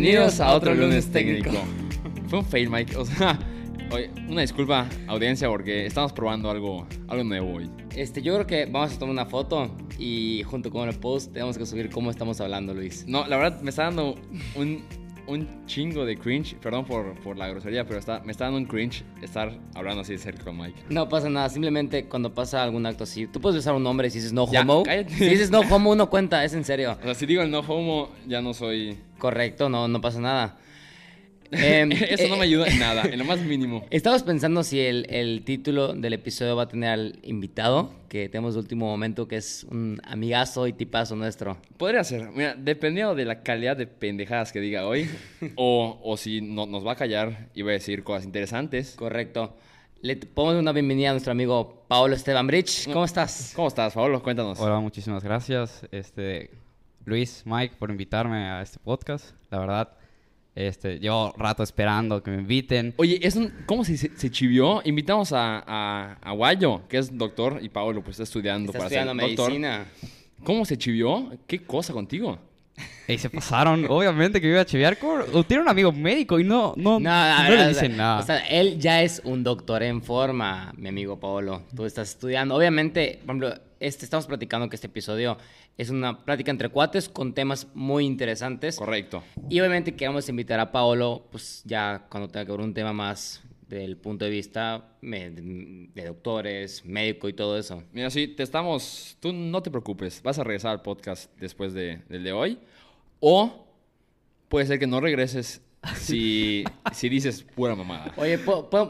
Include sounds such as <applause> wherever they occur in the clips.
Bienvenidos a otro lunes técnico. Fue un fail, Mike. O sea, <laughs> oye, una disculpa, audiencia, porque estamos probando algo, algo nuevo hoy. Este, yo creo que vamos a tomar una foto y junto con el post tenemos que subir cómo estamos hablando, Luis. No, la verdad me está dando un, un chingo de cringe. Perdón por, por la grosería, pero está, me está dando un cringe estar hablando así de cerca con Mike. No pasa nada, simplemente cuando pasa algún acto así, tú puedes usar un nombre si dices no Ya, homo. cállate. Si dices no homo, no cuenta, es en serio. O sea, si digo el no homo, ya no soy. Correcto, no, no pasa nada. Em, <laughs> Eso no eh, me ayuda en <laughs> nada, en lo más mínimo. Estamos pensando si el, el título del episodio va a tener al invitado, que tenemos de último momento, que es un amigazo y tipazo nuestro. Podría ser, mira, dependiendo de la calidad de pendejadas que diga hoy, <laughs> o, o si no, nos va a callar y va a decir cosas interesantes. Correcto. Le dar una bienvenida a nuestro amigo Paolo Esteban Bridge. ¿Cómo estás? ¿Cómo estás, Pablo? Cuéntanos. Hola, muchísimas gracias. Este, Luis, Mike, por invitarme a este podcast. La verdad, este, llevo rato esperando que me inviten. Oye, es un, ¿cómo se, chivió? Invitamos a, a, a Guayo, que es doctor, y Pablo pues está estudiando Está para estudiando ser doctor. medicina. ¿Cómo se chivió? ¿Qué cosa contigo? Y se pasaron, <laughs> obviamente que iba a chivear. ¿Cómo? O Tiene un amigo médico y no, no, No, no, no le dicen nada. O sea, él ya es un doctor en forma, mi amigo Paolo. Tú estás estudiando. Obviamente, por ejemplo, este, estamos platicando que este episodio es una plática entre cuates con temas muy interesantes. Correcto. Y obviamente queremos invitar a Paolo, pues ya cuando tenga que ver un tema más del punto de vista de doctores, médico y todo eso. Mira, sí, te estamos... Tú no te preocupes, vas a regresar al podcast después de, del de hoy. O puede ser que no regreses si, <laughs> si dices pura mamada. Oye,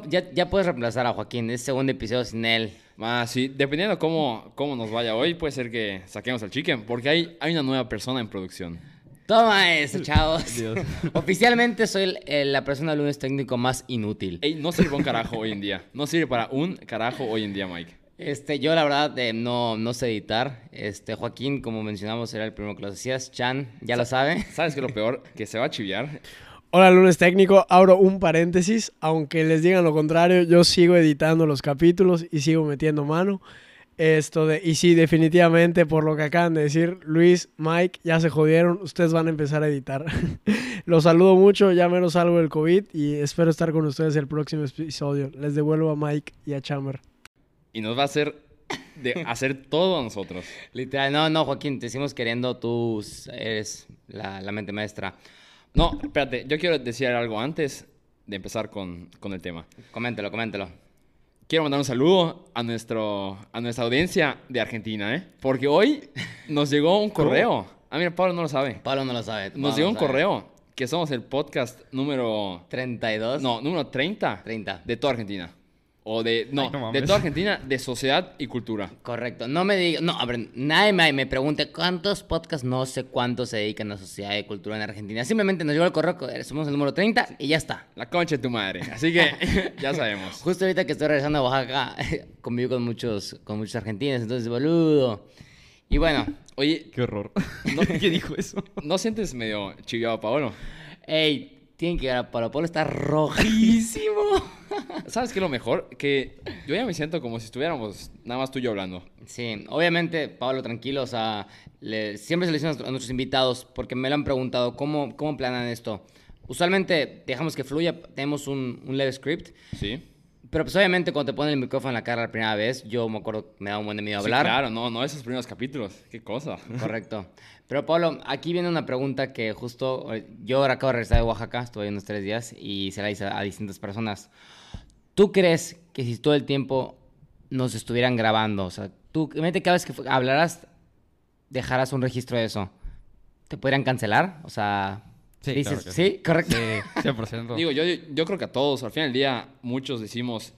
ya, ya puedes reemplazar a Joaquín, es segundo episodio sin él. Ah, sí, dependiendo cómo, cómo nos vaya hoy, puede ser que saquemos al chicken, porque hay, hay una nueva persona en producción. Toma eso, chavos. Dios. <laughs> Oficialmente soy el- el- la persona del lunes técnico más inútil. Ey, no sirve un carajo hoy en día. No sirve para un carajo hoy en día, Mike. Este, yo la verdad eh, no, no sé editar. Este, Joaquín, como mencionamos, era el primero que lo hacías. Chan, ya lo sabe. ¿Sabes qué es lo peor? Que se va a chiviar. Hola lunes técnico, abro un paréntesis, aunque les digan lo contrario, yo sigo editando los capítulos y sigo metiendo mano. Esto de, y sí, definitivamente por lo que acaban de decir, Luis, Mike, ya se jodieron, ustedes van a empezar a editar. <laughs> los saludo mucho, ya menos salgo del COVID y espero estar con ustedes el próximo episodio. Les devuelvo a Mike y a Chamber. Y nos va a hacer de <laughs> hacer todo a nosotros. Literal, no, no, Joaquín, te seguimos queriendo. Tú eres la, la mente maestra. No, espérate, yo quiero decir algo antes de empezar con, con el tema. Coméntelo, coméntelo. Quiero mandar un saludo a, nuestro, a nuestra audiencia de Argentina, ¿eh? Porque hoy nos llegó un correo. Ah, mira, Pablo no lo sabe. Pablo no lo sabe. Pablo Nos llegó no un sabe. correo que somos el podcast número... 32. No, número 30. 30. De toda Argentina. O de... No, Ay, no de toda Argentina, de sociedad y cultura. Correcto. No me diga, no, a ver, nadie me, me pregunte cuántos podcasts, no sé cuántos se dedican a sociedad y cultura en Argentina. Simplemente nos llegó el correo, eh, somos el número 30 y ya está. La concha de tu madre. Así que <laughs> <laughs> ya sabemos. Justo ahorita que estoy regresando a Oaxaca, <laughs> convivo con muchos, con muchos argentinos, entonces, boludo. Y bueno, Oye, Qué horror. No. ¿Qué dijo eso? ¿no sientes medio chiviado, Paolo? hey, tienen que ver a Pablo. Pablo está rojísimo. <laughs> ¿Sabes qué es lo mejor? Que yo ya me siento como si estuviéramos nada más tú y yo hablando. Sí, obviamente, Pablo, tranquilo, o sea, le- siempre se le dice a nuestro- a nuestros invitados, porque me lo han preguntado, ¿cómo, cómo planean esto? Usualmente dejamos que fluya, tenemos un, un leve script, ¿Sí? pero pues obviamente cuando te ponen el micrófono en la cara la primera vez, yo me acuerdo me da un buen de miedo Sí, hablar. claro, no, no esos primeros capítulos. Qué cosa. Correcto. <laughs> Pero Pablo, aquí viene una pregunta que justo eh, yo ahora acabo de regresar de Oaxaca, estuve ahí unos tres días y se la hice a distintas personas. ¿Tú crees que si todo el tiempo nos estuvieran grabando, o sea, tú, imagínate cada vez que hablarás, dejarás un registro de eso, ¿te podrían cancelar? O sea, Sí, dices, claro que ¿sí? Correcto. Sí, 100%. Digo, yo, yo creo que a todos, al final del día, muchos decimos,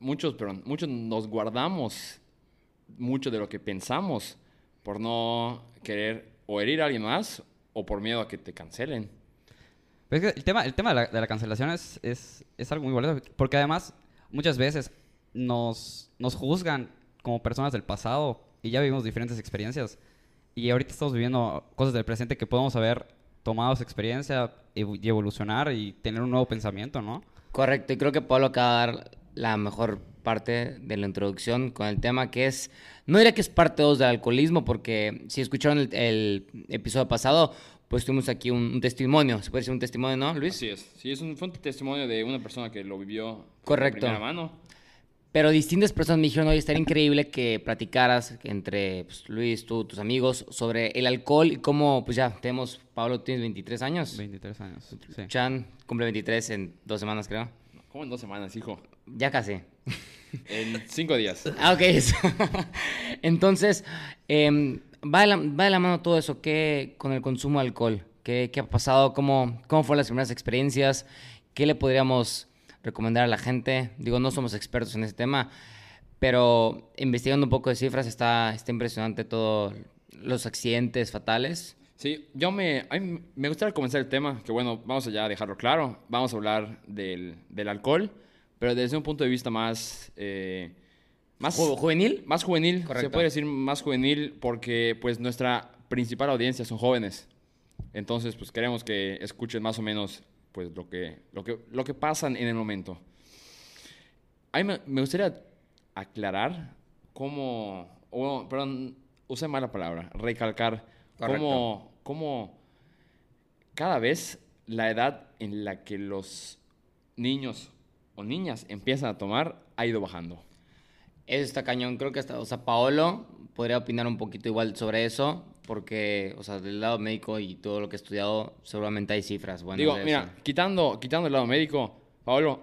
muchos, perdón, muchos nos guardamos mucho de lo que pensamos por no querer o herir a alguien más o por miedo a que te cancelen. Pero es que el tema, el tema de, la, de la cancelación es, es, es algo muy valioso. Porque además, muchas veces nos, nos juzgan como personas del pasado y ya vivimos diferentes experiencias. Y ahorita estamos viviendo cosas del presente que podemos haber tomado esa experiencia y evolucionar y tener un nuevo pensamiento, ¿no? Correcto, y creo que Pablo acaba de dar la mejor parte de la introducción con el tema que es, no diría que es parte 2 del alcoholismo, porque si escucharon el, el episodio pasado, pues tuvimos aquí un, un testimonio, se puede decir un testimonio, ¿no, Luis? Así es. Sí, es un, fue un testimonio de una persona que lo vivió Correcto. de primera mano. Pero distintas personas me dijeron, oye, estaría increíble que platicaras entre pues, Luis, tú, tus amigos, sobre el alcohol y cómo, pues ya, tenemos, Pablo, tienes 23 años. 23 años. Sí. Chan cumple 23 en dos semanas, creo. ¿Cómo en dos semanas, hijo? Ya casi. En cinco días. Ah, ok. <laughs> Entonces, em, va, de la, va de la mano todo eso. ¿Qué con el consumo de alcohol? ¿Qué, qué ha pasado? ¿Cómo, ¿Cómo fueron las primeras experiencias? ¿Qué le podríamos recomendar a la gente? Digo, no somos expertos en ese tema, pero investigando un poco de cifras está, está impresionante todo los accidentes fatales. Sí, yo me, a me gustaría comenzar el tema, que bueno, vamos a ya dejarlo claro. Vamos a hablar del, del alcohol, pero desde un punto de vista más... eh, más Ju- ¿Juvenil? Más juvenil, Correcto. se puede decir más juvenil porque pues nuestra principal audiencia son jóvenes. Entonces, pues queremos que escuchen más o menos pues lo que, lo que, lo que pasan en el momento. A mí me, me gustaría aclarar cómo, o, perdón, usé mala palabra, recalcar Correcto. cómo, cómo cada vez la edad en la que los niños o niñas empiezan a tomar ha ido bajando. Eso está cañón. Creo que hasta, o sea, Paolo podría opinar un poquito igual sobre eso, porque, o sea, del lado médico y todo lo que he estudiado, seguramente hay cifras. Bueno, Digo, de mira, eso. quitando, quitando el lado médico, Pablo,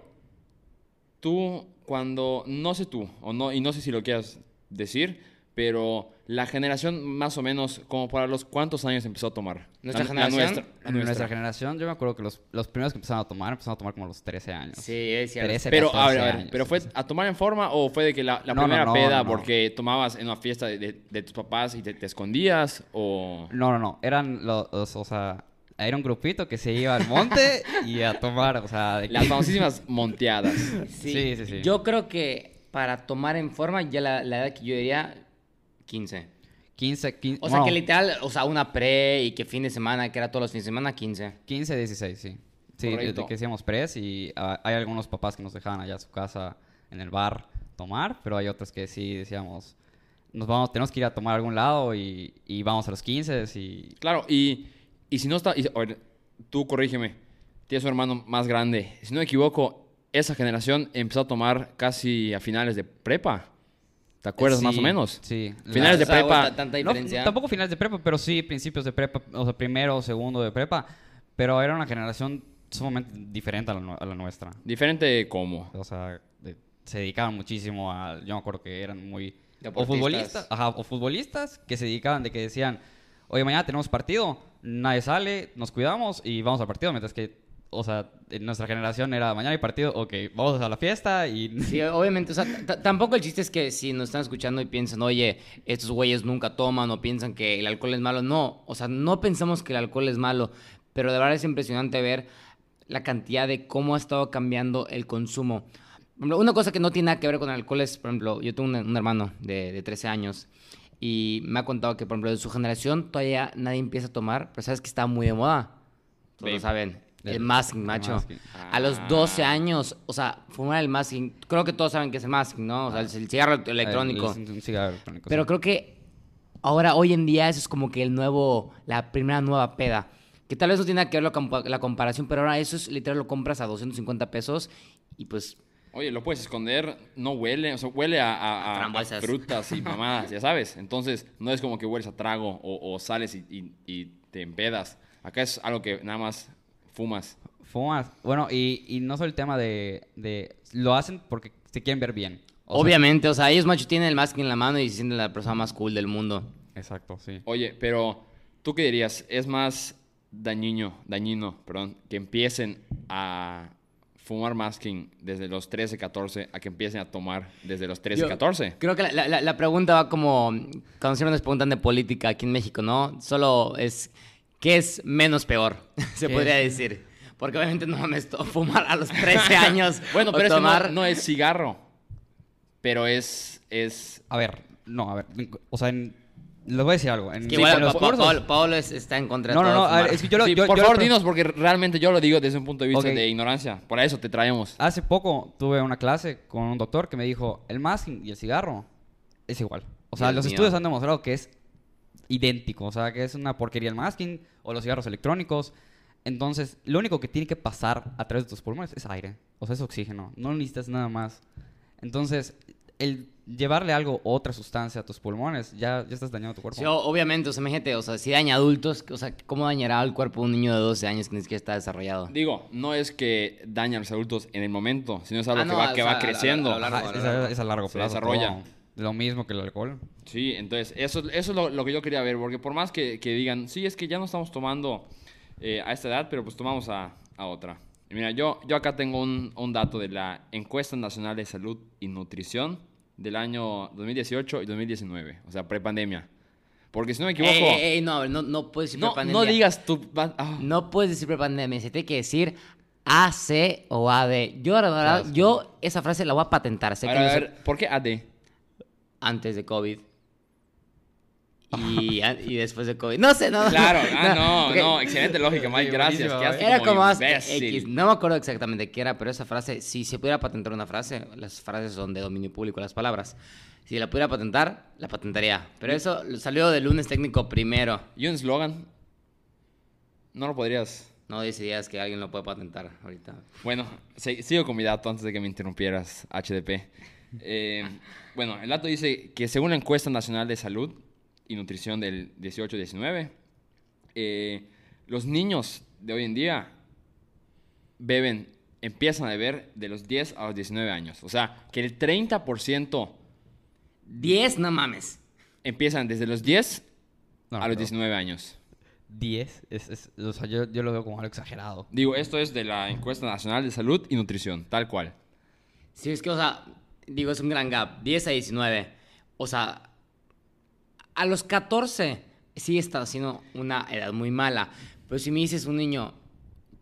tú cuando, no sé tú, o no, y no sé si lo quieras decir, pero la generación más o menos, como para los cuántos años empezó a tomar. ¿Nuestra La- la generación? nuestra, la En nuestra nuestra. generación, yo me acuerdo que los, los primeros que empezaron a tomar, empezaron a tomar como a los 13 años. Sí, es cierto. 13, Pero, a 14 ver, a ver, años. ¿pero fue a tomar en forma o fue de que la, la No, no, primera no, peda no, no. porque tomabas en una fiesta de, de- de tus papás y te, te escondías o... No, no, no. Eran los, los- o sea, era un grupito que se iba al monte <laughs> y a tomar, o sea, de que- Las famosísimas <laughs> monteadas. Sí, sí, sí. Yo creo que para tomar en forma, ya la, la edad que yo diría, 15. 15, 15, O sea, que literal, o sea, una pre y que fin de semana, que era todos los fines de semana, 15. 15, 16, sí. Sí, de- Correcto. de que hacíamos press y ah, hay algunos papás que nos dejaban allá a su casa en el bar tomar, pero hay otros que sí decíamos, nos vamos, tenemos que ir a tomar a algún lado y, y vamos a los 15 y Claro, y, y si no está... y- a ver, tú corrígeme, tienes un hermano más grande. Si no me equivoco, esa generación empezó a tomar casi a finales de prepa. ¿Te acuerdas más o Sí, menos? Sí. Finales de O sea, prepa. ta- tanta No, diferencia. tampoco finales de prepa, pero sí principios de prepa, o sea, primero o segundo de prepa. Pero era una generación sumamente diferente a la, a la nuestra. Diferente como. O sea, de- se dedicaban muchísimo a. Yo me acuerdo que eran muy. O futbolistas, ajá, o futbolistas que se dedicaban de que decían: Oye, mañana tenemos partido, nadie sale, nos cuidamos y vamos al partido. Mientras que, o sea, en nuestra generación era mañana hay partido, ok, vamos a la fiesta y. <laughs> Sí, obviamente, o sea, tampoco el chiste es que si nos están escuchando y piensan, oye, estos güeyes nunca toman o piensan que el alcohol es malo, no, o sea, no pensamos que el alcohol es malo, pero de verdad es impresionante ver la cantidad de cómo ha estado cambiando el consumo. Una cosa que no tiene nada que ver con el alcohol es, por ejemplo, yo tengo un, un hermano de, de 13 años y me ha contado que, por ejemplo, de su generación todavía nadie empieza a tomar, pero sabes que está muy de moda. Todos lo saben. El, El- masking, el macho. A los 12 años, o sea, fumar el masking. Creo que todos saben que es el masking, ¿no? O sea, el, el cigarro electrónico. El- el- un cigarro electrónico. Pero sí. creo que ahora, hoy en día, eso es como que el nuevo, la primera nueva peda. Que tal vez no tiene que ver la, compa- la comparación, pero ahora eso es literal, lo compras a 250 pesos y pues Oye, lo puedes esconder, no huele, o sea, huele a, a- frutas y <laughs> mamadas, ya sabes. Entonces, no es como que hueles a trago o, o sales y, y- y te empedas. Acá es algo que nada más fumas. Fumas. Bueno, y, y no solo el tema de, de... Lo hacen porque se quieren ver bien. O sea- obviamente, o sea, ellos, macho, tienen el masking en la mano y se sienten la persona más cool del mundo. exacto, sí. Oye, pero ¿tú qué dirías? ¿Es más dañino, dañino, perdón, que empiecen a fumar masking desde los 13, 14 a que empiecen a tomar desde los 13, Yo 14? Creo que la, la- la pregunta va como cuando siempre nos preguntan de política aquí en México, ¿no? Solo es ¿qué es menos peor? <laughs> Se ¿Qué podría es? decir. Porque obviamente no mames fumar a los 13 <laughs> años. Bueno, pero es que no- tomar. no, es cigarro, pero es, es A ver, no, a ver. O sea, en- les voy a decir algo. En, Que en igual los Pa- Paolo, Paolo es- está en contra de No, no, todo no. A ver, es que yo lo. Sí, yo- por yo favor, dinos, porque realmente yo lo digo desde un punto de vista de ignorancia. Por eso te traemos. Hace poco tuve una clase con un doctor que me dijo: el masking y el cigarro es igual. O sea, Dios los mío. estudios han demostrado que es idéntico, o sea, que es una porquería el masking o los cigarros electrónicos. Entonces, lo único que tiene que pasar a través de tus pulmones es aire, o sea, es oxígeno, no necesitas nada más. Entonces, el llevarle algo, otra sustancia a tus pulmones, ya, ya estás dañando tu cuerpo. Sí, obviamente, o sea, imagínate, o sea, si daña adultos, o sea, ¿cómo dañará el cuerpo de un niño de 12 años que ni siquiera está desarrollado? Digo, no es que daña a los adultos en el momento, sino es algo Ah, que va, o que sea, va a- a- a- creciendo. a largo- Ajá, es, a, es a largo Se plazo. desarrolla. todo. Lo mismo que el alcohol. Sí, entonces eso, eso es lo, lo que yo quería ver, porque por más que, que digan, sí, es que ya no estamos tomando eh, a esta edad, pero pues tomamos a, a otra. Y mira, yo, yo acá tengo un, un dato de la Encuesta Nacional de Salud y Nutrición del año 2018 y 2019, o sea, prepandemia. Porque si no me equivoco, Ey, ey, ey, no, no, no puedes decir no, prepandemia. no digas tú... ah. No puedes decir prepandemia, se tiene que decir AC o AD. Yo, la verdad, Claro. yo esa frase la voy a patentar. Sé A que ver, no a ver, ¿por qué AD? Antes de COVID. <laughs> Y, después de COVID. No sé, no. Claro, ah, <laughs> no, porque no, excelente lógica, Mike, Sí, gracias. quedaste Era como más imbécil. X. No me acuerdo exactamente qué era, pero esa frase, si se pudiera patentar una frase, las frases son de dominio público, las palabras. Si la pudiera patentar, la patentaría. Pero eso salió del lunes técnico primero. ¿Y un eslogan? No lo podrías... No decidías que alguien lo puede patentar ahorita. Bueno, sigo con mi dato antes de que me interrumpieras, HDP. Eh, bueno, el dato dice que según la encuesta nacional de salud y nutrición del 18-19, eh, los niños de hoy en día beben, empiezan a beber de los 10 a los 19 años. O sea, que el 30% 10, no mames. empiezan desde los 10 No, a los pero 19 años. 10, es, es- o sea, yo, yo lo veo como algo exagerado. Digo, esto es de la encuesta nacional de salud y nutrición, tal cual. Sí, es que, o sea, digo, es un gran gap. 10 a 19. O sea, a los 14 sí está siendo una edad muy mala. Pero si me dices un niño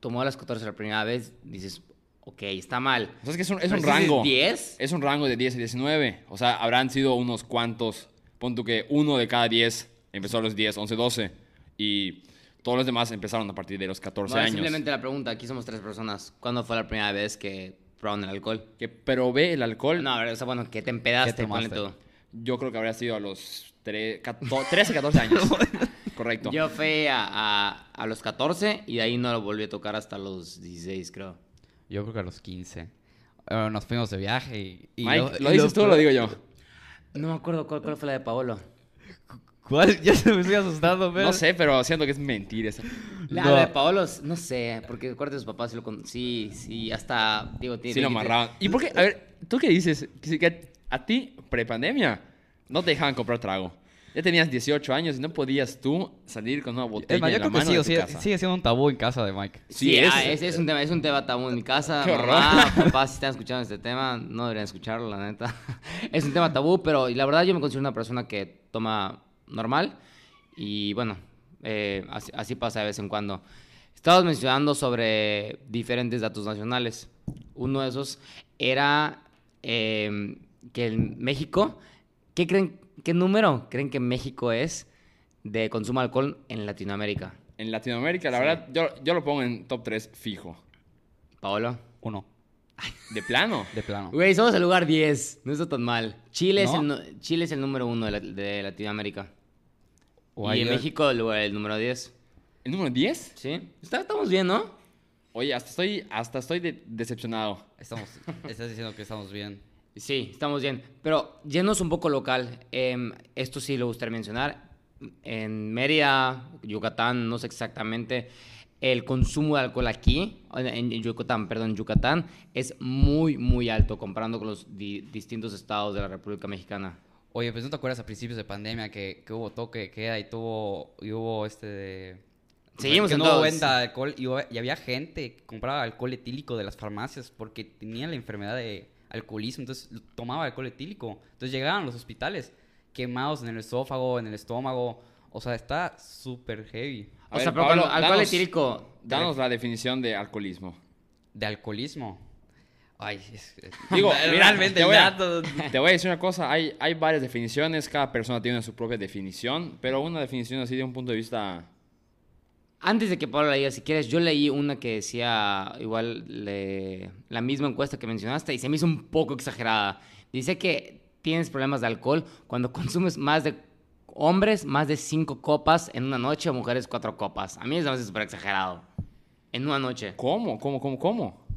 tomó a los 14 la primera vez, dices, ok, está mal. O sea, es que es un, es un rango. 10, Es un rango de 10 a 19. O sea, habrán sido unos cuantos. Pon tú que uno de cada 10 empezó a los 10, 11, 12. Y todos los demás empezaron a partir de los 14 Bueno, años. simplemente la pregunta, aquí somos tres personas. ¿Cuándo fue la primera vez que probaron el alcohol? Que probé el alcohol. No, a ver, o sea, bueno, que te empedaste, ¿Qué ponle tú. Yo creo que habría sido a los tre- cato- 13, 14 años. <laughs> Correcto. Yo fui a, a, a los 14 y de ahí no lo volví a tocar hasta los 16, creo. Yo creo que a los 15. Eh, nos fuimos de viaje y... y Mike, lo- ¿lo, y dices tú o lo digo yo? No me acuerdo cuál, cuál fue la de Paolo. ¿Cuál? Ya se me estoy asustando, pero... No sé, pero siento que es mentira esa. La No. de Paolo, no sé, porque acuérdate de sus papás sí lo con... Sí, sí, hasta... Digo, tiene- Sí lo amarraban. ¿Y por qué? A ver, ¿tú qué dices? Que, que a ti, prepandemia, no te dejaban comprar trago. Ya tenías 18 años y no podías tú salir con una botella Es más, yo en la creo que mano sí, de o tu sigue, casa. sigue siendo un tabú en casa de Mike. Sí, Sí, ah, es- es un tema, es un tema tabú en mi casa. Qué horror. Mamá, papá, si están escuchando este tema, no deberían escucharlo, la neta. <laughs> Es un tema tabú, pero la verdad yo me considero una persona que toma normal y bueno, eh, así, así pasa de vez en cuando. Estabas mencionando sobre diferentes datos nacionales. Uno de esos era eh, que en México, ¿qué creen, qué número creen que México es de consumo de alcohol en Latinoamérica? En Latinoamérica, la Sí. verdad, yo, yo lo pongo en top 3 fijo. Paolo. Uno, <laughs> De plano. de plano. Güey, somos el lugar 10. No está tan mal. Chile, es, el, Chile es el número uno de, la- de Latinoamérica. O y en México el, el número 10. ¿El número 10? ¿Sí? Está- estamos bien, ¿no? Oye, hasta estoy, hasta estoy de- decepcionado. Estamos, estás diciendo que estamos bien. Sí, estamos bien. Pero yéndonos un poco local, em, esto sí lo gustaría mencionar. En Mérida, Yucatán, no sé exactamente, el consumo de alcohol aquí, en, en Yucatán, perdón, Yucatán, es muy, muy alto comparando con los di- distintos estados de la República Mexicana. Oye, pues ¿no te acuerdas a principios de pandemia que, que hubo toque de queda y tuvo y hubo este de Seguimos que en no hubo todos. venta de alcohol y, había gente que compraba alcohol etílico de las farmacias porque tenía la enfermedad de alcoholismo, entonces tomaba alcohol etílico. Entonces llegaban a los hospitales quemados en el esófago, en el estómago, o sea, está súper heavy A o sea, pero Pablo, cuando alcohol danos- etílico... Danos la definición de alcoholismo. de alcoholismo. Ay, es, es- <laughs> Digo, realmente te voy, a, dato <laughs> te voy a decir una cosa. Hay, hay varias definiciones. Cada persona tiene su propia definición. Pero una definición así de un punto de vista... Antes de que Pablo la diga, si quieres, yo leí una que decía igual le- la misma encuesta que mencionaste y se me hizo un poco exagerada. Dice que tienes problemas de alcohol cuando consumes más de hombres más de cinco copas en una noche o mujeres cuatro copas. A mí eso me hace súper exagerado. En una noche. ¿Cómo? ¿Cómo? ¿Cómo? ¿Cómo?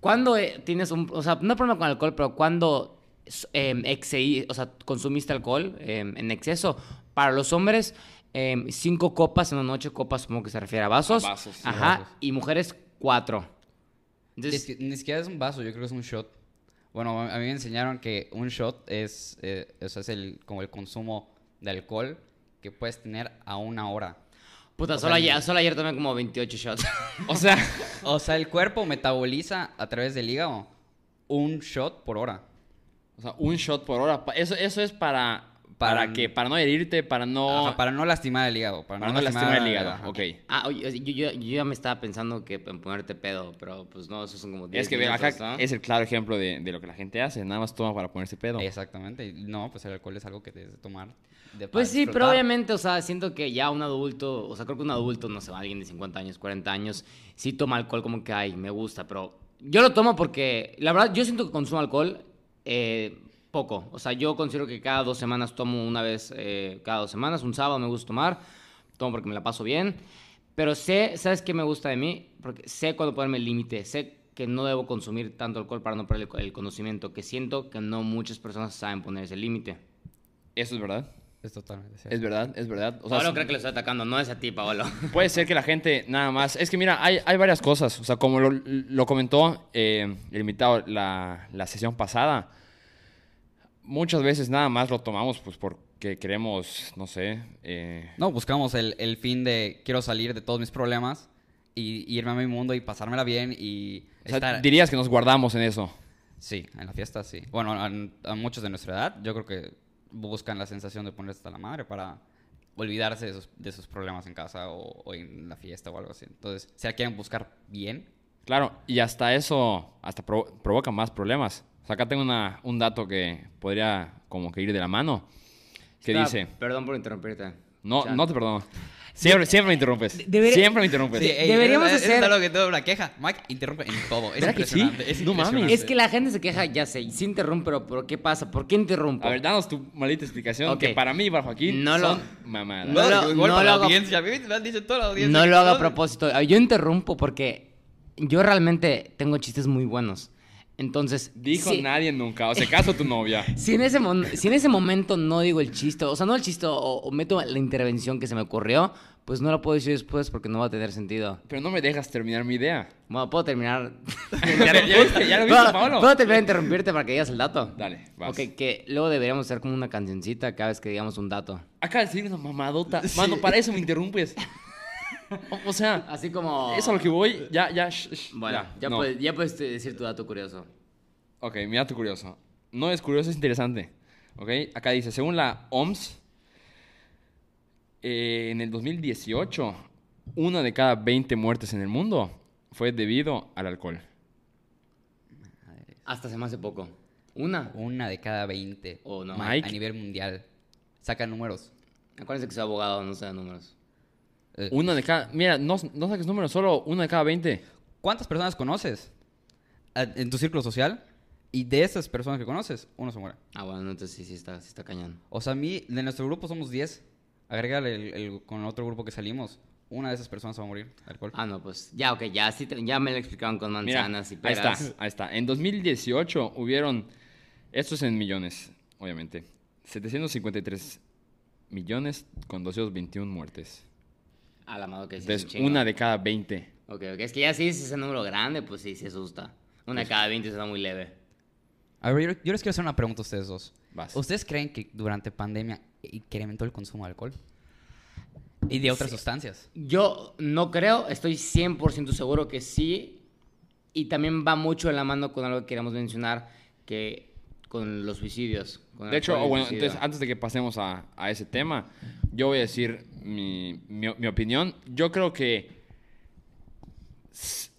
¿Cuándo eh, tienes un... O sea, no hay problema con alcohol, pero cuando eh, excedí- o sea, consumiste alcohol eh, en exceso? Para los hombres, eh, cinco copas en una noche, copas supongo que se refiere a vasos. A vasos, sí, Ajá, vasos. y mujeres cuatro. Entonces, Es que ni siquiera es un vaso, yo creo que es un shot. Bueno, a a mí me enseñaron que un shot es, eh, o sea, es el, como el consumo de alcohol que puedes tener a una hora. Puta, solo, ayer, solo ayer tomé como 28 shots. <laughs> O sea, <laughs> O sea, el cuerpo metaboliza a través del hígado un shot por hora. o sea, un shot por hora. Eso, eso es para... ¿Para Para- qué? Para no herirte, para no... Ajá, para no lastimar el hígado. Para, para no lastimar el hígado. ajá. Ok. ah, oye, yo, yo- yo ya me estaba pensando que en ponerte pedo, pero pues no, esos son como 10 Es que acá minutos, ¿no? es el claro ejemplo de, de lo que la gente hace. Nada más toma para ponerse pedo. Exactamente. No, pues el alcohol es algo que debes de tomar. De- Pues sí, pero obviamente, o sea, siento que ya un adulto, o sea, creo que un adulto, no sé, alguien de 50 años, 40 años, sí toma alcohol como que, ay, me gusta, pero yo lo tomo porque, la verdad, yo siento que consumo alcohol eh, poco. O sea, yo considero que cada dos semanas tomo una vez, eh, cada dos semanas, un sábado me gusta tomar, tomo porque me la paso bien, pero sé, ¿sabes qué me gusta de mí? Porque sé cuándo ponerme el límite, sé que no debo consumir tanto alcohol para no perder el, el conocimiento, que siento que no muchas personas saben poner ese límite. Eso es verdad. Es totalmente cierto. Es verdad, es verdad. O sea, Paolo sí- creo que lo estoy atacando, no es a ti, Paolo. <laughs> Puede ser que la gente nada más. Es que mira, hay, hay varias cosas. O sea, como lo, lo comentó eh, el invitado la, la sesión pasada, muchas veces nada más lo tomamos pues porque queremos, no sé. eh, No, buscamos el, el fin de quiero salir de todos mis problemas y, y irme a mi mundo y pasármela bien y o sea, estar... dirías que nos guardamos en eso. Sí, en la fiesta sí. Bueno, a, a muchos de nuestra edad yo creo que buscan la sensación de ponerse hasta la madre para olvidarse de sus, de sus problemas en casa o, o en la fiesta o algo así. Entonces, si la quieren buscar bien, Claro, y hasta eso hasta pro- provoca más problemas. O sea, acá tengo una, un dato que podría como que ir de la mano. Que Está- dice, Perdón por interrumpirte. no, Chan. no te perdono. Siempre, siempre me interrumpes. debería- Siempre me interrumpes. Sí, deberíamos es, hacer- algo que todo una queja. Mike interrumpe en todo. Es ¿Verdad que sí? impresionante. Es No mames. impresionante. Es que la gente se queja, ya sé, sí interrumpo, pero, pero ¿qué pasa? ¿Por qué interrumpo? A ver, danos tu maldita explicación Ok. que para mí, para Joaquín, No lo- son mamadas. No lo- igual no para lo la hago- audiencia. A mí me lo han dicho toda la audiencia. no lo hago a propósito. Yo interrumpo porque yo realmente tengo chistes muy buenos. Entonces, Dijo si, nadie nunca. O sea, caso tu novia. <laughs> si en, ese si en ese momento no digo el chiste, o sea, no el chiste, o, o meto la intervención que se me ocurrió, pues no lo puedo decir después porque no va a tener sentido. Pero no me dejas terminar mi idea. Bueno, puedo terminar. <laughs> ¿Ya, lo- ya viste? ¿Ya lo viste, <laughs> Puedo- terminar de interrumpirte para que digas el dato. Dale, vas. Ok, que luego deberíamos hacer como una cancioncita cada vez que digamos un dato. Acaba de decir una mamadota. Mano, para eso me interrumpes. O, o sea, Así como. eso a lo que voy, ya, ya. sh- sh- Bueno, ya, no. puedes, ya puedes decir tu dato curioso. Ok, mira tu curioso. No es curioso, es interesante. Ok, acá dice, según la OMS, eh, en el 2018, una de cada 20 muertes en el mundo fue debido al alcohol. Hasta se me hace poco. Una. Una de cada 20. Oh, no. a- Mike. A nivel mundial. Saca números. Acuérdense que soy abogado, no sé números. Eh, Una de cada... Mira, no, no saques números, solo una de cada 20. ¿Cuántas personas conoces a- en tu círculo social? Y de esas personas que conoces, uno se muere. Ah, bueno, entonces sí, sí está, sí está cañón. O sea, a mí, de nuestro grupo somos 10. Agrégale el, el- con el otro grupo que salimos. Una de esas personas va a morir de alcohol. Ah, no, pues ya, ok, ya, sí te- ya me lo explicaron con Mira, manzanas y ahí peras. está, ahí está. En 2018 hubieron, esto es en millones, obviamente, 753 millones con 221 muertes. A la mano que sí. es Entonces, un una de cada 20. Ok, ok, es que ya sí, si es ese número grande, pues sí, se asusta. Una de cada 20 está muy leve. A ver, yo, yo les quiero hacer una pregunta a ustedes dos. Vas. ¿Ustedes creen que durante pandemia incrementó el consumo de alcohol? Y de otras sustancias. Yo no creo, estoy 100% seguro que sí. Y también va mucho en la mano con algo que queríamos mencionar, que con los suicidios. con De hecho, bueno, entonces antes de que pasemos a, a ese tema, yo voy a decir mi, mi- mi opinión. Yo creo que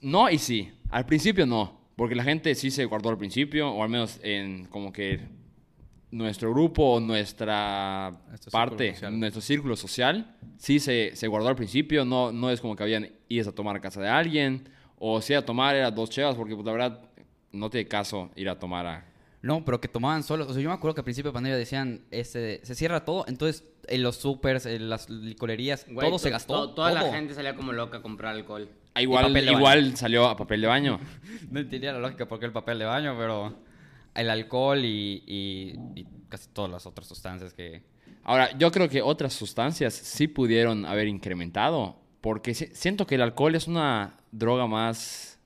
no y sí. Al principio no, porque la gente sí se guardó al principio, o al menos en como que nuestro grupo, o nuestra parte, nuestro círculo social, sí se, se guardó al principio. No, no es como que habían ido a tomar a casa de alguien, o si a tomar era dos chevas, porque pues, la verdad no tiene caso ir a tomar a No, pero que tomaban solos. O sea, yo me acuerdo que al principio de pandemia decían, este, se cierra todo, entonces en los supers, en las licorerías, Güey, todo se gastó. to- Toda la todo. gente salía como loca a comprar alcohol. Ah, Igual, papel de baño. igual salió a papel de baño. <laughs> No entendía la lógica porque el papel de baño, pero el alcohol y, y- y casi todas las otras sustancias que... Ahora, yo creo que otras sustancias sí pudieron haber incrementado, porque si- siento que el alcohol es una droga más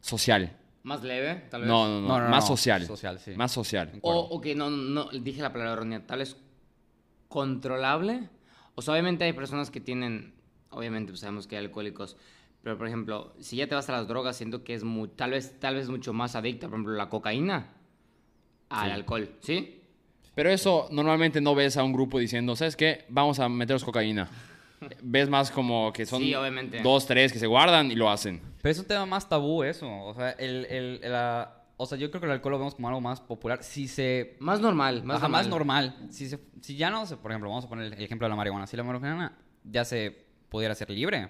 social. Más leve, tal vez. No, no, no, No, no, más no, social. social, sí. Más social. O, ok, no, no, dije la palabra errónea. Tal vez controlable. O sea, obviamente hay personas que tienen, obviamente pues sabemos que hay alcohólicos, pero por ejemplo, si ya te vas a las drogas, siento que es muy, tal vez, tal vez mucho más adicta, por ejemplo, la cocaína al Sí. alcohol, ¿sí? Pero eso normalmente no ves a un grupo diciendo, ¿sabes qué? Vamos a meteros cocaína. Ves más como que son Sí, obviamente. dos, tres que se guardan y lo hacen. Pero es un tema más tabú eso. O sea, el, el- la- o sea yo creo que el alcohol lo vemos como algo más popular. Si se... Más normal, más Ajá, normal. más normal. Si, se- si ya no, se- por ejemplo, vamos a poner el ejemplo de la marihuana. Si la marihuana ya se pudiera ser libre.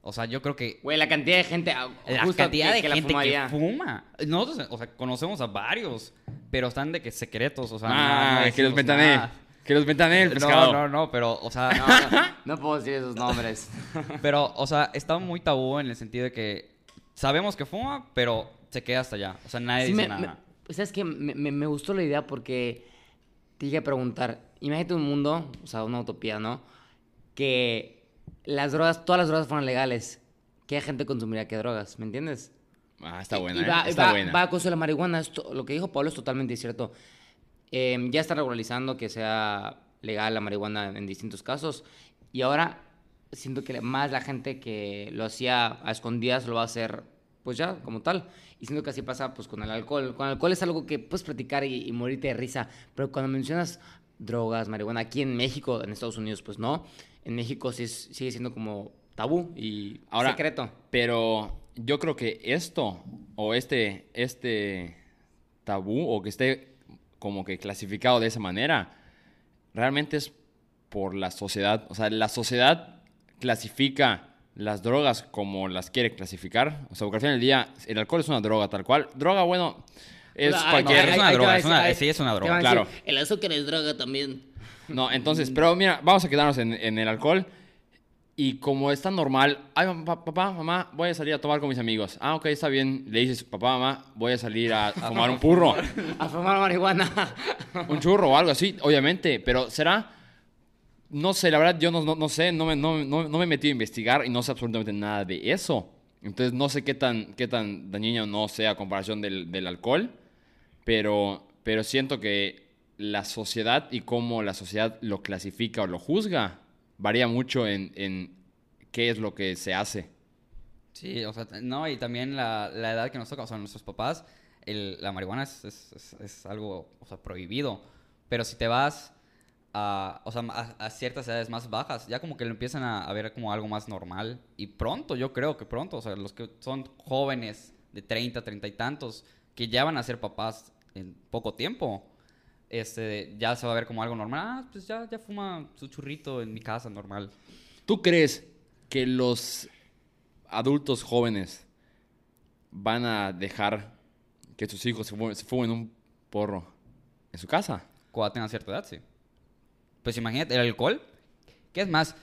O sea, yo creo que Güey, la cantidad de gente, ah, la cantidad que- de que la gente que fuma. Nosotros, o sea, conocemos a varios, pero están de que secretos, o sea, ah, no- no que los nada. Que los ventané el No, pescado. no, no, pero, o sea, No, no, <laughs> no puedo decir esos nombres. <laughs> pero, o sea, está muy tabú en el sentido de que sabemos que fuma, pero se queda hasta allá. O sea, nadie Sí, dice me, nada. me- ¿Sabes qué? Me, me- me gustó la idea porque te llegué a preguntar, imagínate un mundo, o sea, una utopía, ¿no? Que las drogas, todas las drogas fueran legales. ¿Qué gente consumiría qué drogas? ¿Me entiendes? Ah, está Y- buena, y ¿eh? va, Está va- buena. va con eso de la marihuana. Esto- lo que dijo Pablo es totalmente cierto. Eh, ya está regularizando que sea legal la marihuana en distintos casos. Y ahora siento que más la gente que lo hacía a escondidas lo va a hacer, pues ya, como tal. Y siento que así pasa pues con el alcohol. Con el alcohol es algo que puedes platicar y, y morirte de risa. Pero cuando mencionas drogas, marihuana, aquí en México, en Estados Unidos, pues no. En México sí es- sigue siendo como tabú y Ahora, secreto. Pero yo creo que esto, o este, este tabú, o que esté como que clasificado de esa manera, realmente es por la sociedad. O sea, la sociedad clasifica las drogas como las quiere clasificar. O sea, porque al final del día, el alcohol es una droga tal cual. Droga, bueno, es cualquier... no, es una droga, es una- decir- sí, es una te droga, decir, claro. El azúcar es droga también. No, entonces, pero mira, vamos a quedarnos en, en el alcohol. Y como es tan normal, ay, pa- papá, mamá, voy a salir a tomar con mis amigos. Ah, ok, está bien. Le dices, papá, mamá, voy a salir a fumar un purro, <laughs> A fumar marihuana. <laughs> un churro o algo así, obviamente. Pero será, no sé, la verdad, yo no, no, no sé, no me, no, no, no me he metido a investigar y no sé absolutamente nada de eso. Entonces, no sé qué tan, qué tan dañino no sea a comparación del, del alcohol. Pero, pero siento que la sociedad y cómo la sociedad lo clasifica o lo juzga varía mucho en, en qué es lo que se hace. Sí, o sea, no, y también la, la edad que nos toca, o sea, nuestros papás, el- la marihuana es, es- es- algo, o sea, prohibido. Pero si te vas a, o sea, a ciertas edades más bajas, ya como que lo empiezan a, a ver como algo más normal. Y pronto, yo creo que pronto, o sea, los que son jóvenes de 30, 30 y tantos, que ya van a ser papás en poco tiempo, este, ya se va a ver como algo normal. Ah, pues ya, ya fuma su churrito en mi casa, normal. ¿Tú crees que los adultos jóvenes van a dejar que sus hijos se fumen, se fumen un porro en su casa? Cuando tengan cierta edad, sí. Pues imagínate, el alcohol. ¿Qué es más?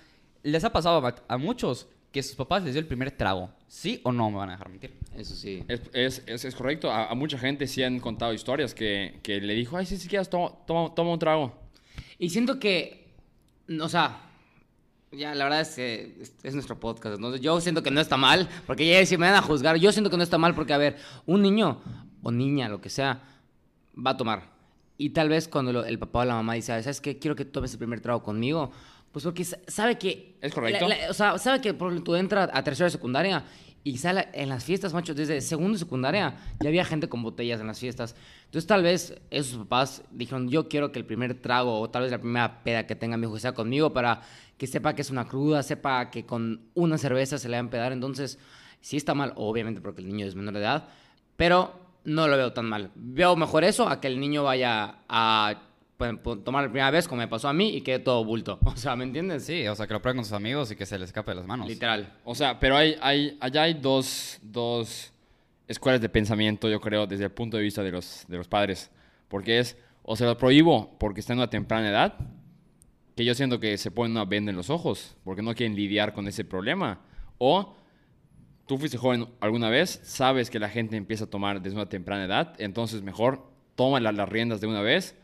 Les ha pasado a, a muchos que sus papás les dio el primer trago. ¿Sí o no me van a dejar mentir? Eso sí. Es, es, es- es correcto. A, a mucha gente sí han contado historias que, que le dijo, ay, sí, si quieres, toma, toma, toma un trago. Y siento que, o sea, ya la verdad es que es, es nuestro podcast. Entonces yo siento que no está mal, porque ya si me van a juzgar, yo siento que no está mal porque, a ver, un niño o niña, lo que sea, va a tomar. Y tal vez cuando lo- el papá o la mamá dice, ¿sabes qué? Quiero que tomes el primer trago conmigo. Pues porque sa- sabe que... Es correcto. la- la- o sea, sabe que por tú entras a tercera secundaria y sale en las fiestas, macho, desde segundo de secundaria ya había gente con botellas en las fiestas. Entonces tal vez esos papás dijeron, yo quiero que el primer trago o tal vez la primera peda que tenga mi hijo sea conmigo para que sepa que es una cruda, sepa que con una cerveza se le va a empedar. Entonces sí está mal, obviamente porque el niño es menor de edad, pero no lo veo tan mal. Veo mejor eso a que el niño vaya a tomar la primera vez como me pasó a mí y quede todo bulto. <laughs> O sea, ¿me entiendes? Sí, o sea, que lo prueben con sus amigos y que se les escape de las manos. Literal. O sea, pero hay, hay, allá hay dos, dos escuelas de pensamiento, yo creo, desde el punto de vista de los, de los padres. Porque es, o se lo prohíbo porque está en una temprana edad, que yo siento que se ponen una venda en los ojos porque no quieren lidiar con ese problema. O tú fuiste joven alguna vez, sabes que la gente empieza a tomar desde una temprana edad, entonces mejor toma la- las riendas de una vez,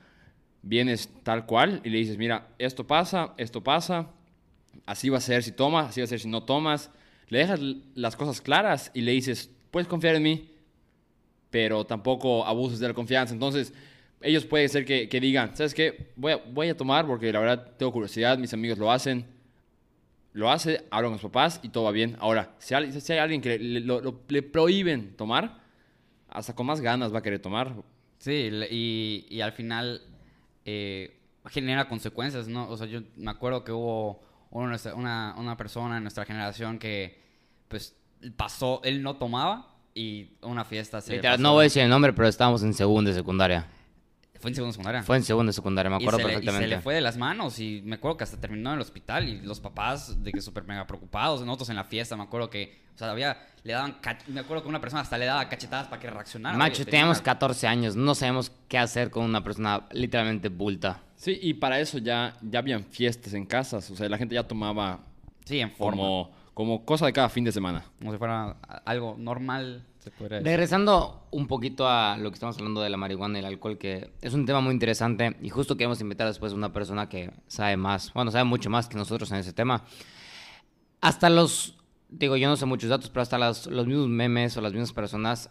vienes tal cual y le dices, mira, esto pasa, esto pasa, así va a ser si tomas, así va a ser si no tomas. Le dejas las cosas claras y le dices, puedes confiar en mí, pero tampoco abuses de la confianza. Entonces, ellos puede ser que, que digan, ¿sabes qué? Voy a, tomar porque la verdad tengo curiosidad, mis amigos lo hacen. Lo hace, hablo con los papás y todo va bien. Ahora, si hay, alguien que le, le prohíben tomar, hasta con más ganas va a querer tomar. Sí, y, y al final eh, genera consecuencias, ¿no? O sea, yo me acuerdo que hubo una, una, una persona en nuestra generación que, pues, pasó, él no tomaba y una fiesta se Literal, pasó- no voy a decir el nombre, pero estábamos en segundo de secundaria. Fue en segunda secundaria. Fue en segundo de secundaria, me Y acuerdo le- y perfectamente. se le fue de las manos y me acuerdo que hasta terminó en el hospital y los papás de que súper mega preocupados, nosotros en la fiesta, me acuerdo que, o sea, había, le daban, me acuerdo que una persona hasta le daba cachetadas para que reaccionara. Macho, teníamos tenía- 14 años, no sabemos qué hacer con una persona literalmente bulta. Sí, y para eso ya, ya habían fiestas en casas. O sea, la gente ya tomaba Sí, en forma. Como, como, como cosa de cada fin de semana. si fuera algo normal. Regresando un poquito a lo que estamos hablando de la marihuana y el alcohol, que es un tema muy interesante y justo queremos invitar después a una persona que sabe más, bueno, sabe mucho más que nosotros en ese tema. Hasta los, digo, yo no sé muchos datos, pero hasta las- los mismos memes o las mismas personas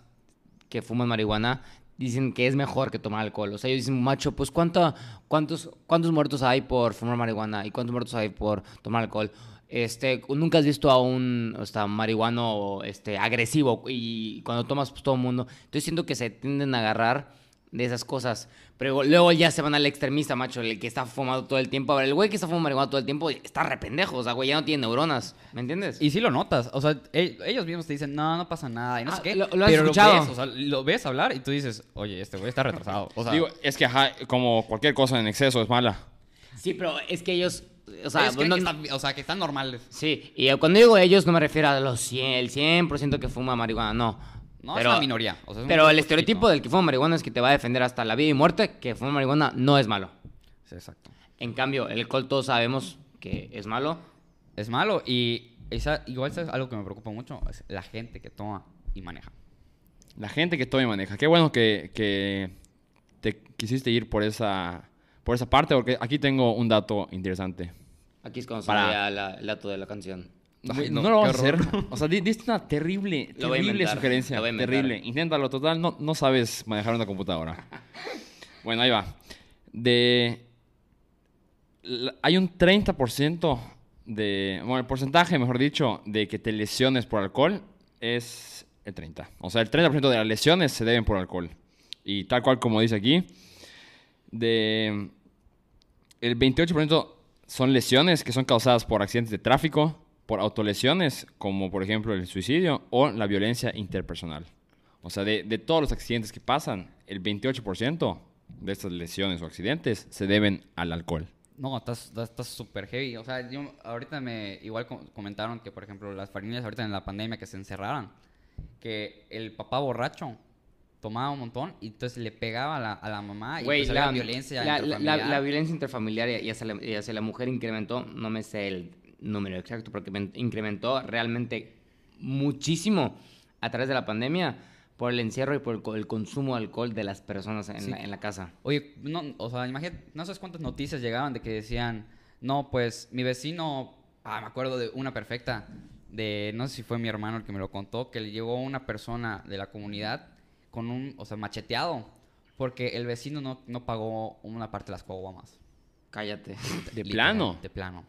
que fuman marihuana dicen que es mejor que tomar alcohol. O sea, ellos dicen, macho, pues ¿cuánto, cuántos, ¿cuántos muertos hay por fumar marihuana y cuántos muertos hay por tomar alcohol? Este, nunca has visto a un o sea, marihuano este, agresivo y cuando tomas pues, todo el mundo. Entonces siento que se tienden a agarrar de esas cosas. Pero luego ya se van al extremista, macho, el que está fumando todo el tiempo. A ver, el güey que está fumando marihuana todo el tiempo está rependejo, o sea, güey, ya no tiene neuronas, ¿me entiendes? Y sí lo notas, o sea, e- ellos mismos te dicen, no, no pasa nada, y no Ah, sé qué. lo- lo has pero escuchado. lo ves, o sea, lo ves hablar y tú dices, oye, este güey está retrasado. O sea, Digo, es que ajá, como cualquier cosa en exceso es mala. Sí, pero es que ellos, o sea, no- que están, o sea, que están normales. Sí, y cuando digo ellos no me refiero a los 100, el 100% que fuma marihuana, no. No, es una minoría, o sea, es un pero el estereotipo del que fuma marihuana es que te va a defender hasta la vida y muerte, que fuma marihuana no es malo. Sí, exacto. En cambio, el alcohol todos sabemos que es malo. Es malo y esa, igual ¿sabes? algo que me preocupa mucho es la gente que toma y maneja. La gente que toma y maneja. Qué bueno que, que te quisiste ir por esa, por esa parte, porque aquí tengo un dato interesante. Aquí es cuando Para- se veía la- el dato de la canción. No, no, lo vas a hacer. O sea, di- diste una terrible, <laughs> terrible sugerencia. Terrible. Inténtalo, total. No, no sabes manejar una computadora. <laughs> bueno, ahí va. De. hay un 30% de. Bueno, el porcentaje, mejor dicho, de que te lesiones por alcohol es el 30. O sea, el 30% de las lesiones se deben por alcohol. Y tal cual como dice aquí, de. El 28% son lesiones que son causadas por accidentes de tráfico, por autolesiones, como por ejemplo el suicidio o la violencia interpersonal. O sea, de, de todos los accidentes que pasan, el 28% de estas lesiones o accidentes se deben al alcohol. No, estás súper heavy. O sea, yo ahorita me igual com- comentaron que, por ejemplo, las familias ahorita en la pandemia que se encerraran, que el papá borracho tomaba un montón y entonces le pegaba a la, a la mamá y pues la, había violencia la- la- la- intrafamiliar. la violencia interfamiliar y hacia, la, y hacia la mujer incrementó, no me sé el número exacto, porque men- incrementó realmente muchísimo a través de la pandemia por el encierro y por el, el consumo de alcohol de las personas en, Sí. en la casa. Oye, no, o sea, imagínate, no sabes cuántas noticias llegaban de que decían, no, pues mi vecino, ah, me acuerdo de una perfecta, de, no sé si fue mi hermano el que me lo contó, que le llegó una persona de la comunidad con un, o sea, macheteado, porque el vecino no, no pagó una parte de las coguamas. Cállate. De <laughs> Literal, plano. De plano.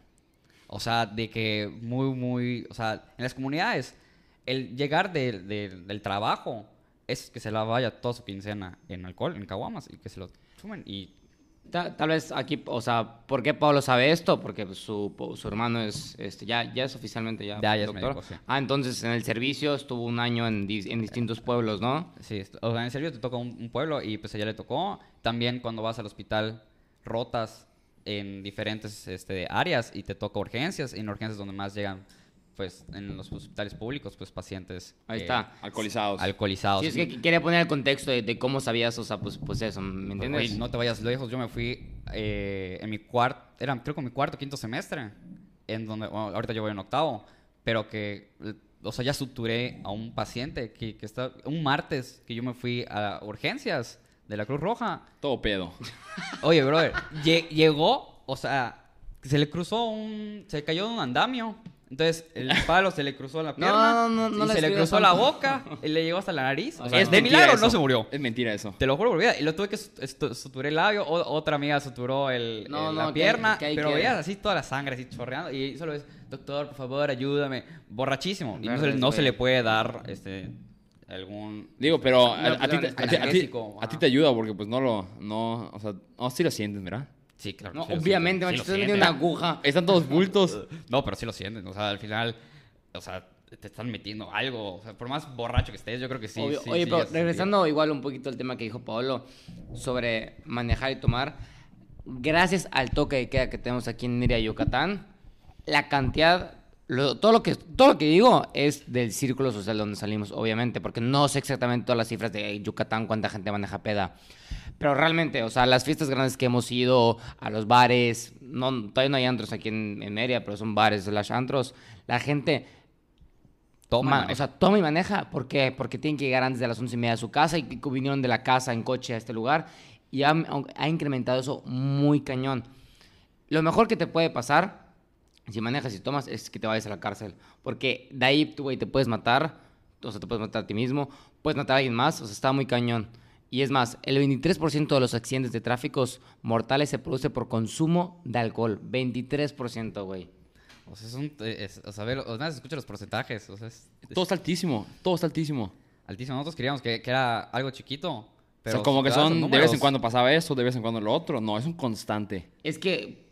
O sea, de que muy, muy, o sea, en las comunidades, el llegar de- de- del trabajo es que se la vaya toda su quincena en alcohol, en caguamas, y que se lo sumen y Ta- Tal, vez aquí, o sea, ¿por qué Pablo sabe esto? Porque su, su hermano es, este, ya, ya es oficialmente ya, Ya, ya es doctor. médico, sí. Ah, entonces en el servicio estuvo un año en, en distintos pueblos, ¿no? Sí, o sea, en serio te toca un, un pueblo y pues allá le tocó. También cuando vas al hospital rotas en diferentes este, áreas y te toca urgencias, en urgencias donde más llegan, pues en los hospitales públicos, pues pacientes Ahí eh, está. Alcoholizados. alcoholizados. Sí, es que quería poner el contexto de, de cómo sabías, o sea, pues, pues eso, ¿me entiendes? Güey, no te vayas lejos, yo me fui eh, en mi cuarto, era creo que mi cuarto, quinto semestre, en donde, bueno, ahorita yo voy en octavo, pero que, eh, o sea, ya suturé a un paciente que, que está, un martes que yo me fui a urgencias de la Cruz Roja. Todo pedo. <laughs> Oye, brother, lle- llegó, o sea, se le cruzó un, se cayó de un andamio. Entonces, el <laughs> palo se le cruzó la pierna no, no, no y se le cruzó la boca y le llegó hasta la nariz. O sea, es de milagro, eso. no se murió. Es mentira eso. Te lo juro por vida. Y lo tuve que suturé el labio. o- otra amiga suturó el, el- la pierna. que pero que- veías así toda la sangre así chorreando. Y solo es, doctor, por favor, ayúdame. Borrachísimo. Y no, se, le puede dar este algún. Digo, pero a, a ti, te- a ti- te ayuda porque pues no lo, no, o sea, no, sí lo sientes, ¿verdad? Sí, claro. No, sí obviamente, macho, metiendo una aguja. Están todos <laughs> bultos. No, pero sí lo sienten. O sea, al final, o sea, te están metiendo algo. O sea, por más borracho que estés, yo creo que sí. Obvio. sí, Oye, sí, pero regresando igual un poquito al tema que dijo Paolo sobre manejar y tomar, gracias al toque de queda que tenemos aquí en Mérida, Yucatán, la cantidad, lo- todo, lo que, todo lo que digo es del círculo social donde salimos, obviamente, porque no sé exactamente todas las cifras de Yucatán, cuánta gente maneja peda. Pero realmente, o sea, las fiestas grandes que hemos ido, a los bares, no, todavía no hay antros aquí en, en pero son bares slash antros, la gente Toma, o sea, toma y maneja. ¿Por qué? Porque tienen que llegar antes de las once y media a su casa y que vinieron de la casa en coche a este lugar. Y ha, ha incrementado eso muy cañón. Lo mejor que te puede pasar, si manejas y tomas, es que te vayas a la cárcel. Porque de ahí tú, güey, te puedes matar. O sea, te puedes matar a ti mismo. Puedes matar a alguien más. O sea, está muy cañón. Y es más, el 23% de los accidentes de tráficos mortales se produce por consumo de alcohol. 23%, güey. O sea, es un. es- o sea, ve, nada, se escucha los porcentajes. O sea, es, es Todo está altísimo, todo está altísimo. altísimo. Nosotros queríamos que, que era algo chiquito. Pero o sea, como que son, de vez en cuando pasaba eso, de vez en cuando lo otro. No, es un constante. Es que,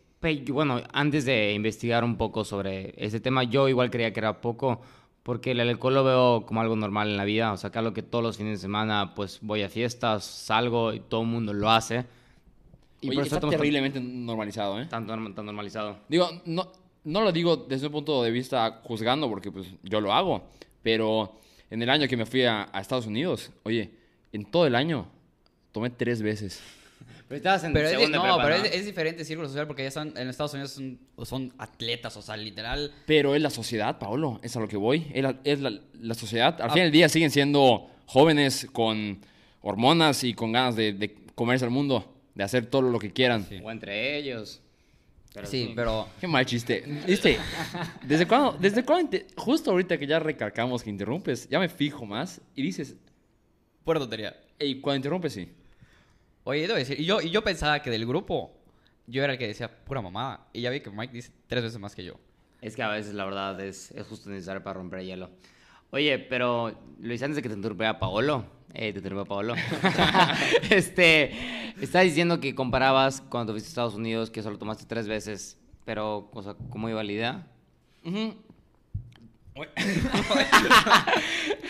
bueno, antes de investigar un poco sobre ese tema, yo igual creía que era poco, porque el alcohol lo veo como algo normal en la vida. O sea, que algo que todos los fines de semana, pues voy a fiestas, salgo y todo el mundo lo hace. Y Oye, por eso está terriblemente normalizado, ¿eh? tan, tan, tan normalizado. Digo, no, no lo digo desde un punto de vista juzgando, porque pues yo lo hago, pero en el año que me fui a, a Estados Unidos, oye, en todo el año tomé tres veces. Pero estabas en Pero es, no, prepa, pero ¿no? es, es diferente círculo social porque ya están en Estados Unidos son, son atletas, o sea, literal. Pero es la sociedad, Paolo, es a lo que voy. Es la, es la- la sociedad. Al Ah. fin del día siguen siendo jóvenes con hormonas y con ganas de, de comerse al mundo, de hacer todo lo que quieran. Sí. O entre ellos. Pero sí, pero. Qué mal chiste. ¿Viste? ¿Desde cuándo? ¿Desde cuándo? Justo ahorita que ya recalcamos que interrumpes, ya me fijo más y dices, Pura tontería. hey, cuando interrumpes, sí. Oye, debo decir, y yo, y yo pensaba que del grupo, yo era el que decía pura mamada. Y ya vi que Mike dice tres veces más que yo. Es que a veces la verdad es, es justo necesario para romper el hielo. Oye, pero Luis, antes de que te interrumpiera Paolo, eh, te interrumpió Paolo. <laughs> <laughs> este, estás diciendo que comparabas cuando fuiste a Estados Unidos que solo tomaste tres veces, pero, o sea, ¿cómo iba la idea? <laughs>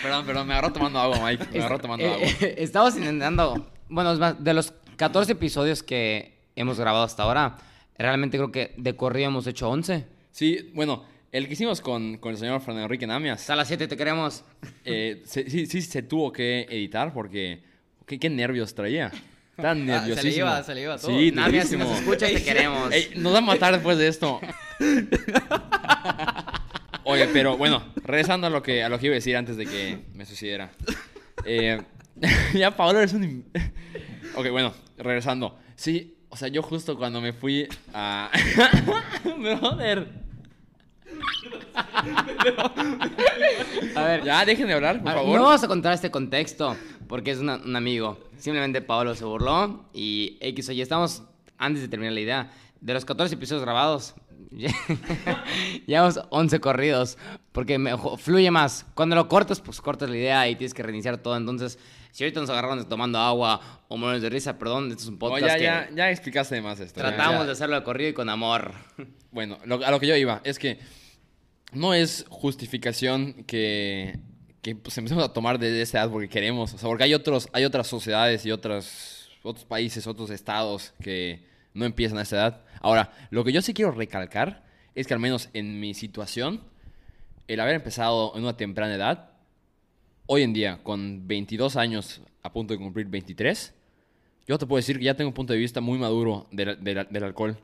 Perdón, perdón, me agarró tomando agua, Mike. Me agarró tomando agua. eh, estabas intentando, bueno, es más, de los 14 episodios que hemos grabado hasta ahora, realmente creo que de corrido hemos hecho 11. Sí, bueno, el que hicimos con, con el señor Fernando Enrique Namias, Hasta las 7 te queremos. eh, se- sí, sí se tuvo que editar porque qué, qué nervios traía. Tan Ah, se le nerviosísimo. iba- se le iba todo. Sí, Namias, si nos escuchas, te queremos. Ey, nos va a matar después de esto. <laughs> Oye, pero bueno, regresando a lo que, a lo que iba a decir antes de que me suicidiera. Eh, <laughs> ya, Pablo, eres un... <laughs> ok, bueno, regresando. Sí, o sea, yo justo cuando me fui a... <laughs> Brother. A ver, Ya, dejen de hablar, por ver, favor. No vamos a contar este contexto porque es una- un amigo. Simplemente Pablo se burló y X o Y. Estamos, antes de terminar la idea, de los 14 episodios grabados, <laughs> llevamos 11 corridos porque me, fluye más. Cuando lo cortas, pues cortas la idea y tienes que reiniciar todo. Entonces, si ahorita nos agarramos tomando agua o morirnos de risa, perdón, este es un No, podcast ya, que ya, ya explicaste más esto. ya, tratamos ya. de hacerlo de corrido y con amor. <laughs> Bueno, lo- a lo que yo iba es que no es justificación que, que pues, empecemos a tomar desde esa edad porque queremos. O sea, porque hay, otros, hay otras sociedades y otras, otros países, otros estados que no empiezan a esa edad. Ahora, lo que yo sí quiero recalcar es que al menos en mi situación, el haber empezado en una temprana edad, hoy en día, con 22 años a punto de cumplir 23, yo te puedo decir que ya tengo un punto de vista muy maduro del, del- del alcohol.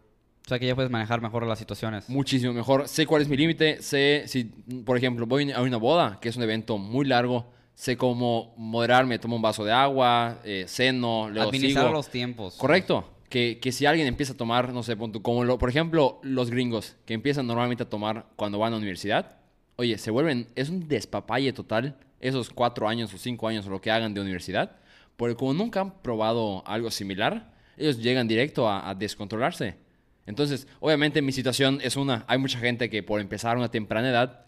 O sea, que ya puedes manejar mejor las situaciones. Muchísimo mejor. Sé cuál es mi límite. Sé si, por ejemplo, voy a una boda, que es un evento muy largo. Sé cómo moderarme, tomo un vaso de agua, eh, ceno, luego Administrar sigo. los tiempos. Correcto. Que, que si alguien empieza a tomar, no sé, como lo, por ejemplo los gringos, que empiezan normalmente a tomar cuando van a universidad, oye, se vuelven, es un despapalle total esos cuatro años o cinco años o lo que hagan de universidad, porque como nunca han probado algo similar, ellos llegan directo a, a descontrolarse. Entonces, obviamente mi situación es una, hay mucha gente que por empezar a una temprana edad,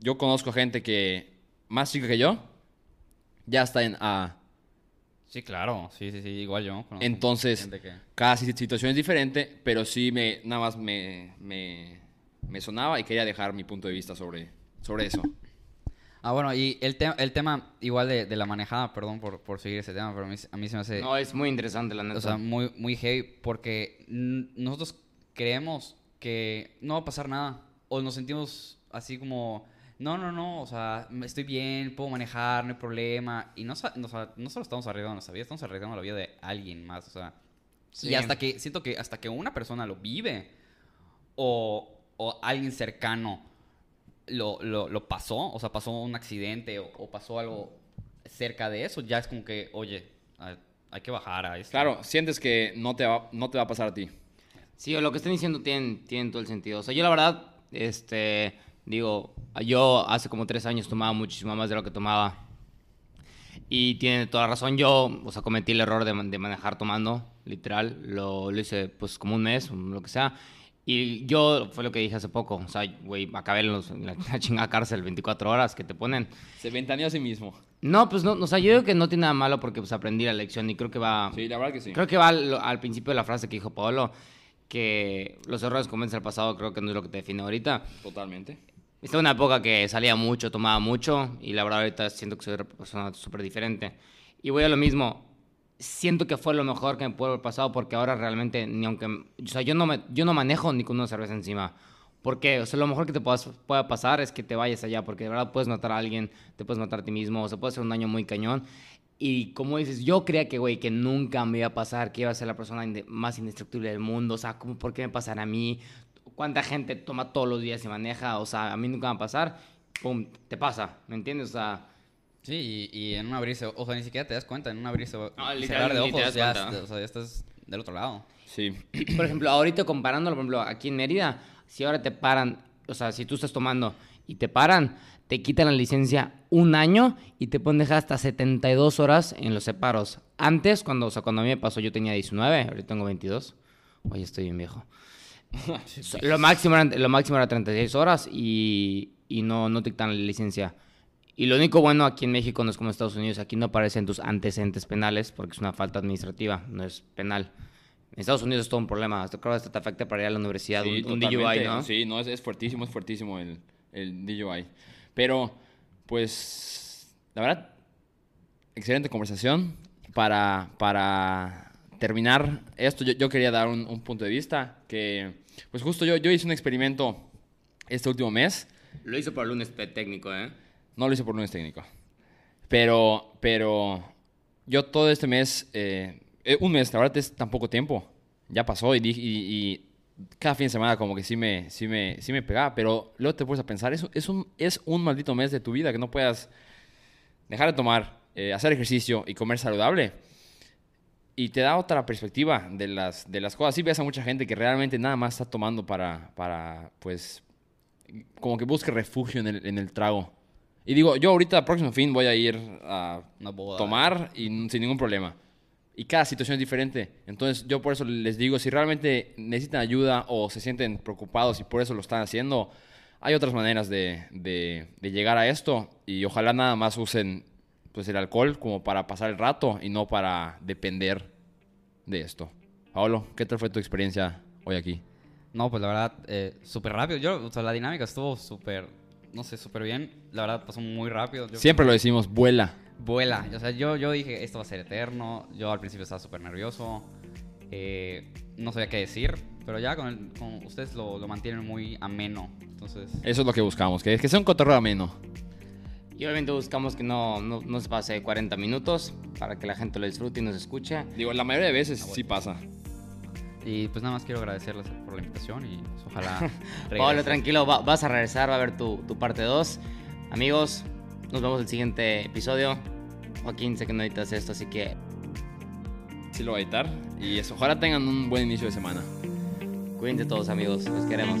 yo conozco gente que más chica que yo, ya está en. Sí, claro. Sí, sí, sí. Igual yo. Entonces, que- cada si- situación es diferente, pero sí me, nada más me, me, me sonaba y quería dejar mi punto de vista sobre, sobre eso. Ah, bueno, y el, te- el tema igual de, de la manejada, perdón por, por seguir ese tema, pero a mí, a mí se me hace... No, es muy interesante, la neta. O sea, muy, muy heavy porque nosotros creemos que no va a pasar nada. O nos sentimos así como, no, no, no, o sea, me- estoy bien, puedo manejar, no hay problema. Y no, no, o sea, no solo estamos arreglando nuestra vida, estamos arreglando la vida de alguien más. O sea, Sí. y hasta que, siento que hasta que una persona lo vive o, o alguien cercano lo, lo, lo pasó, o sea, pasó un accidente o, o pasó algo cerca de eso, ya es como que, oye, hay, hay que bajar a esto. Claro, sientes que no te va, no te va a pasar a ti. Sí, o lo que están diciendo tienen, tienen todo el sentido. O sea, yo la verdad, este, digo, yo hace como tres años tomaba muchísimo más de lo que tomaba. Y tiene toda razón. Yo, o sea, cometí el error de, de manejar tomando, literal. Lo, lo hice pues como un mes, lo que sea. Y yo, fue lo que dije hace poco. O sea, güey, acabé en, los- en la, <laughs> la chingada cárcel 24 horas que te ponen. Se ventaneó a sí mismo. No, pues no, o sea, yo creo que no tiene nada malo porque pues aprendí la lección y creo que va... Sí, la verdad que sí. Creo que va al, al principio de la frase que dijo Paolo, que los errores convencen al pasado, creo que no es lo que te define ahorita. Totalmente. Estaba en una época que salía mucho, tomaba mucho, y la verdad ahorita siento que soy una persona súper diferente. Y voy a lo mismo, siento que fue lo mejor que me pudo haber pasado porque ahora realmente, ni aunque, o sea, yo no, me, yo no manejo ni con una cerveza encima. Porque, o sea, lo mejor que te puedas- pueda pasar es que te vayas allá, porque de verdad puedes matar a alguien, te puedes matar a ti mismo, o sea, puede ser un daño muy cañón. Y como dices, yo creía que, güey, que nunca me iba a pasar, que iba a ser la persona más indestructible del mundo, o sea, ¿cómo, ¿por qué me pasará a mí? ¿Cuánta gente toma todos los días y maneja? O sea, a mí nunca va a pasar, pum, te pasa, ¿me entiendes? O sea, Sí, y, y en un abrirse, o sea, ni siquiera te das cuenta, en un abrirse, No, cerrar de ojos, ya, o sea, ya estás del otro lado. Sí. por ejemplo, ahorita comparándolo, por ejemplo, aquí en Mérida, si ahora te paran, o sea, si tú estás tomando y te paran, te quitan la licencia un año y te pueden dejar hasta 72 horas en los separos. Antes, cuando, o sea, cuando a mí me pasó, yo tenía 19, ahorita tengo 22. Oye, estoy bien viejo. <laughs> Lo, máximo eran- lo máximo era 36 horas y, y no, no te quitan la licencia. Y lo único bueno aquí en México no es como en Estados Unidos, aquí no aparecen tus antecedentes penales porque es una falta administrativa, no es penal. En Estados Unidos es todo un problema, hasta creo que te afecta para ir a la universidad, Sí, un, un. DUI, ¿no? Sí, no, es, es fuertísimo, es fuertísimo el, el DUI. Pero, pues, la verdad, excelente conversación. Para, para terminar esto, yo, yo quería dar un, un punto de vista que, pues justo yo, yo hice un experimento este último mes. Lo hizo por lunes técnico, ¿eh? No lo hice por lunes técnico. Pero, pero yo todo este mes, eh, eh, un mes, la verdad es tan poco tiempo. Ya pasó y, y, y cada fin de semana como que sí me, sí me, sí me pegaba. Pero luego te puedes a pensar, es, un- es, un, es un maldito mes de tu vida que no puedas dejar de tomar, eh, hacer ejercicio y comer saludable. Y te da otra perspectiva de las, de las cosas. Sí ves a mucha gente que realmente nada más está tomando para, para pues, como que busque refugio en el, en el trago. Y digo, yo ahorita, el próximo fin, voy a ir a boda. tomar y sin ningún problema. Y cada situación es diferente. Entonces, yo por eso les digo, si realmente necesitan ayuda o se sienten preocupados y por eso lo están haciendo, hay otras maneras de, de- de llegar a esto. Y ojalá nada más usen pues, el alcohol como para pasar el rato y no para depender de esto. Paolo, ¿qué tal fue tu experiencia hoy aquí? No, pues la verdad, eh, súper rápido. Yo, o sea, la dinámica estuvo súper, no sé, súper bien. La verdad, pasó muy rápido. Yo- Siempre lo decimos, vuela. Vuela. O sea, yo, yo dije, esto va a ser eterno. Yo al principio estaba súper nervioso. Eh, no sabía qué decir. Pero ya con, el- con ustedes lo, lo mantienen muy ameno. Entonces, Eso es lo que buscamos, que, que sea un cotorreo ameno. Y obviamente buscamos que no, no, no se pase 40 minutos para que la gente lo disfrute y nos escuche. Digo, la mayoría de veces Ah, sí pasa. Y pues nada más quiero agradecerles por la invitación y pues, ojalá. <laughs> Pablo, tranquilo, va- vas a regresar, va a haber tu, tu parte 2. Amigos, nos vemos el siguiente episodio. Joaquín, sé que no editas esto, así que Sí lo voy a editar. Y eso, ojalá tengan un buen inicio de semana. cuídense todos amigos, los queremos.